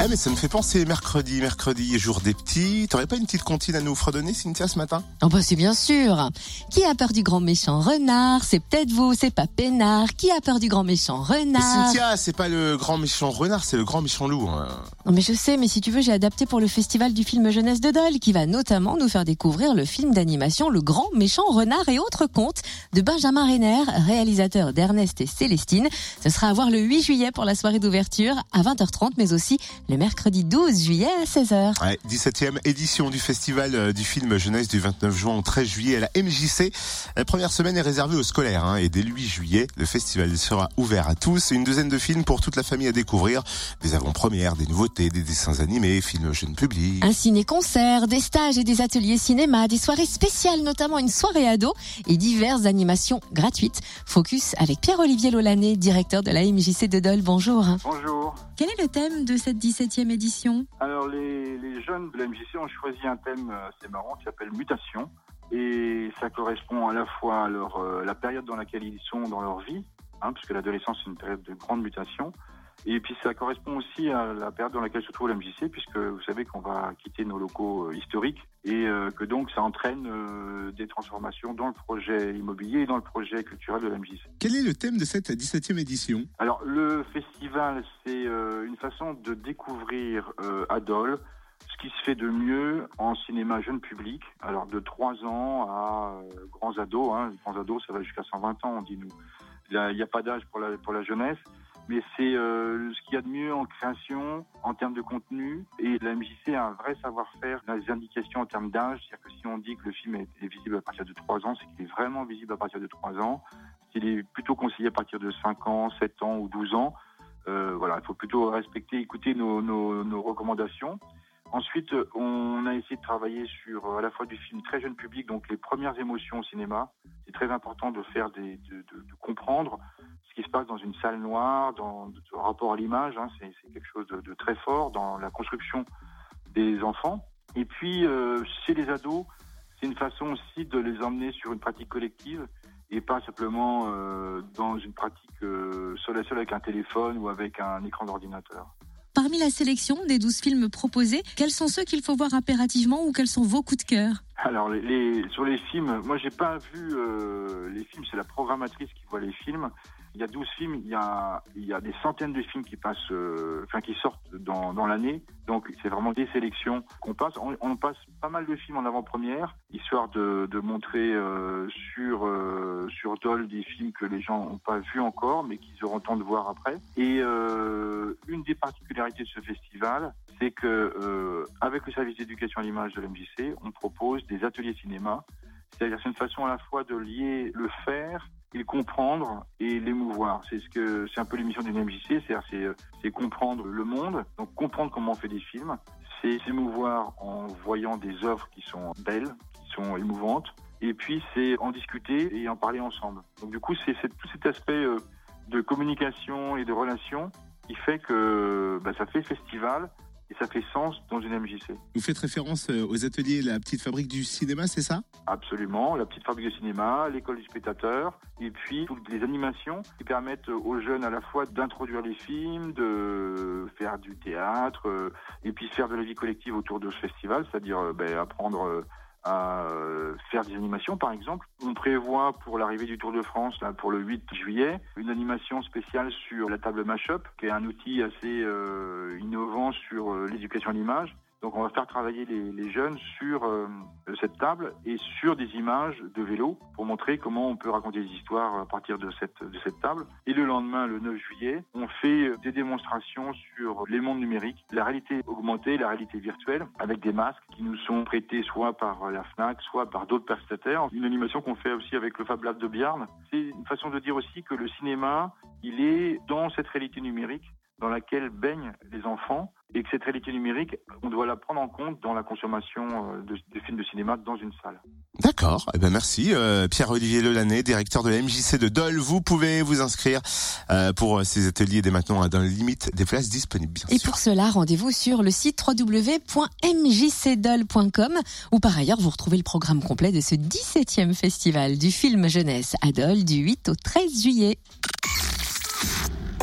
Ah mais ça me fait penser mercredi, mercredi, jour des petits. T'aurais pas une petite comptine à nous fredonner, Cynthia, ce matin? Oh bah c'est bien sûr. Qui a peur du grand méchant renard? C'est peut-être vous, c'est pas Pénard. Qui a peur du grand méchant Mais renard Cynthia, c'est pas le grand méchant renard, c'est le grand méchant loup. hein. Non mais je sais, mais si tu veux, j'ai adapté pour le festival du film jeunesse de Dole, qui va notamment nous faire découvrir le film d'animation Le Grand Méchant Renard et autres contes de Benjamin Renner, réalisateur d'Ernest et Célestine. Ce sera à voir le 8 juillet pour la soirée d'ouverture à 20h30, mais aussi le mercredi 12 juillet à 16h. Ouais, 17e édition du festival euh, du film jeunesse du 29 juin au 13 juillet à la MJC. La première semaine est réservée aux scolaires hein, et dès le 8 juillet, le festival sera ouvert à tous. Une douzaine de films pour toute la famille à découvrir. Des avant-premières, des nouveautés, des dessins animés, films jeunes publics. Un ciné-concert, des stages et des ateliers cinéma, des soirées spéciales, notamment une soirée ado et diverses animations gratuites. Focus avec Pierre-Olivier Lolané, directeur de la MJC de Dole. Bonjour. Bonjour. Quel est le thème de cette 17e édition Alors les, jeunes de la MJC ont choisi un thème euh, assez marrant qui s'appelle mutation. Et ça correspond à la fois à leur, euh, la période dans laquelle ils sont dans leur vie, hein, puisque l'adolescence c'est une période de grande mutation, et puis ça correspond aussi à la période dans laquelle se trouve la MJC, puisque vous savez qu'on va quitter nos locaux euh, historiques et euh, que donc ça entraîne euh, des transformations dans le projet immobilier et dans le projet culturel de la MJC. Quel est le thème de cette 17e édition? Alors le festival, c'est une façon de découvrir à Dole ce qui se fait de mieux en cinéma jeune public. Alors de 3 ans à grands ados, hein, grands ados, ça va jusqu'à 120 ans, on dit nous. Il n'y a pas d'âge pour la, pour la jeunesse, mais c'est euh, ce qu'il y a de mieux en création, en termes de contenu. Et la MJC a un vrai savoir-faire dans les indications en termes d'âge. C'est-à-dire que si on dit que le film est, visible à partir de 3 ans, c'est qu'il est vraiment visible à partir de 3 ans. S'il est plutôt conseillé à partir de 5 ans, 7 ans ou 12 ans, euh, voilà, il faut plutôt respecter, écouter nos, nos, nos recommandations. Ensuite, on a essayé de travailler sur euh, à la fois du film très jeune public, donc les premières émotions au cinéma. C'est très important de faire des, de, de- de comprendre qui se passe dans une salle noire, dans de rapport à l'image. hein. c'est, quelque chose de, très fort dans la construction des enfants. Et puis, euh, chez les ados, c'est une façon aussi de les emmener sur une pratique collective et pas simplement euh, dans une pratique euh, seul à seul avec un téléphone ou avec un écran d'ordinateur. Parmi la sélection des 12 films proposés, quels sont ceux qu'il faut voir impérativement ou quels sont vos coups de cœur? Alors, les, les- sur les films, moi, j'ai pas vu euh, les films, c'est la programmatrice qui voit les films. Il y a 12 films, il y a, il y a des centaines de films qui passent, euh, enfin, qui sortent dans, dans l'année. Donc, c'est vraiment des sélections qu'on passe. On, on passe pas mal de films en avant-première, histoire de, de montrer euh, sur, euh, sur Dole des films que les gens n'ont pas vus encore, mais qu'ils auront temps de voir après. Et euh, une des particularités de ce festival, c'est que euh, avec le service d'éducation à l'image de l'MJC, on propose des ateliers cinéma. C'est-à-dire c'est une façon à la fois de lier le faire et le comprendre et l'émouvoir. C'est ce que c'est un peu l'émission d'une MJC, c'est-à-dire c'est, comprendre le monde, donc comprendre comment on fait des films, c'est s'émouvoir en voyant des œuvres qui sont belles, qui sont émouvantes, et puis c'est en discuter et en parler ensemble. Donc du coup c'est, c'est tout cet aspect euh, de communication et de relation qui fait que bah, ça fait festival et ça fait sens dans une MJC. Vous faites référence euh, aux ateliers La Petite Fabrique du Cinéma, c'est ça? Absolument, la petite fabrique de cinéma, l'école du spectateur, et puis toutes les animations qui permettent aux jeunes à la fois d'introduire les films, de faire du théâtre, euh, et puis faire de la vie collective autour de ce festival, c'est-à-dire euh, ben, apprendre à euh, faire des animations par exemple. On prévoit pour l'arrivée du Tour de France, là, pour le 8 juillet, une animation spéciale sur la table Mashup, qui est un outil assez euh, innovant sur euh, l'éducation à l'image. Donc on va faire travailler les, les jeunes sur euh, cette table et sur des images de vélo pour montrer comment on peut raconter des histoires à partir de cette, de cette table. Et le lendemain, le 9 juillet, on fait des démonstrations sur les mondes numériques, la réalité augmentée, la réalité virtuelle, avec des masques qui nous sont prêtés soit par la FNAC, soit par d'autres prestataires. Une animation qu'on fait aussi avec le Fab Lab de Biarn. C'est une façon de dire aussi que le cinéma, il est dans cette réalité numérique dans laquelle baignent les enfants et que cette réalité numérique, on doit la prendre en compte dans la consommation euh, de, de films de cinéma dans une salle. D'accord, eh ben merci euh, Pierre-Olivier Lelanné, directeur de la MJC de Dole. Vous pouvez vous inscrire euh, pour ces ateliers dès maintenant hein, dans la limite des places disponibles. Bien Et sûr. pour cela, rendez-vous sur le site www.mjcdol.com où par ailleurs vous retrouvez le programme complet de ce 17e festival du film jeunesse à Dole du 8 au 13 juillet.